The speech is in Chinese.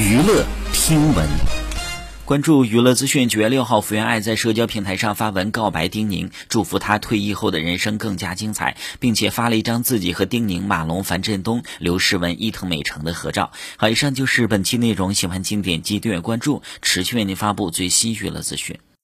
娱乐听闻。关注娱乐资讯九月六号福原爱在社交平台上发文告白丁宁。祝福她退役后的人生更加精彩并且发了一张自己和丁宁马龙樊振东刘诗雯伊藤美诚的合照。好以上就是本期内容喜欢请点击订阅关注持续为您发布最新娱乐资讯。